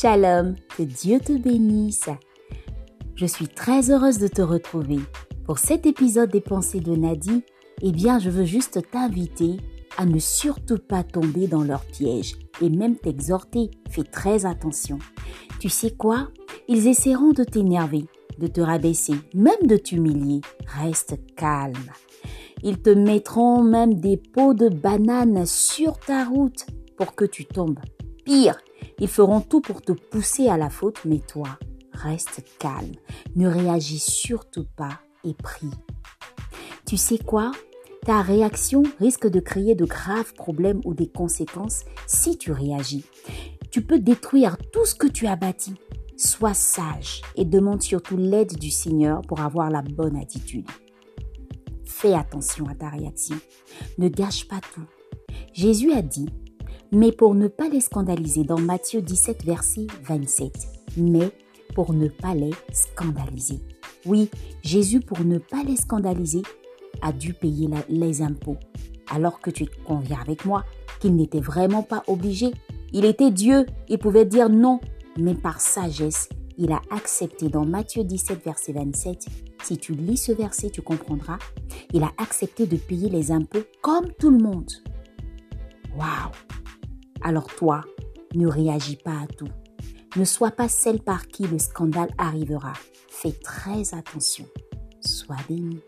Shalom, que Dieu te bénisse. Je suis très heureuse de te retrouver. Pour cet épisode des pensées de Nadie, eh bien, je veux juste t'inviter à ne surtout pas tomber dans leur piège et même t'exhorter. Fais très attention. Tu sais quoi? Ils essaieront de t'énerver, de te rabaisser, même de t'humilier. Reste calme. Ils te mettront même des pots de bananes sur ta route pour que tu tombes. Pire, ils feront tout pour te pousser à la faute, mais toi, reste calme. Ne réagis surtout pas et prie. Tu sais quoi? Ta réaction risque de créer de graves problèmes ou des conséquences si tu réagis. Tu peux détruire tout ce que tu as bâti. Sois sage et demande surtout l'aide du Seigneur pour avoir la bonne attitude. Fais attention à ta réaction. Ne gâche pas tout. Jésus a dit mais pour ne pas les scandaliser dans Matthieu 17, verset 27. Mais pour ne pas les scandaliser. Oui, Jésus, pour ne pas les scandaliser, a dû payer les impôts. Alors que tu conviens avec moi qu'il n'était vraiment pas obligé. Il était Dieu, il pouvait dire non, mais par sagesse, il a accepté dans Matthieu 17, verset 27. Si tu lis ce verset, tu comprendras. Il a accepté de payer les impôts comme tout le monde. Waouh alors toi, ne réagis pas à tout. Ne sois pas celle par qui le scandale arrivera. Fais très attention. Sois béni.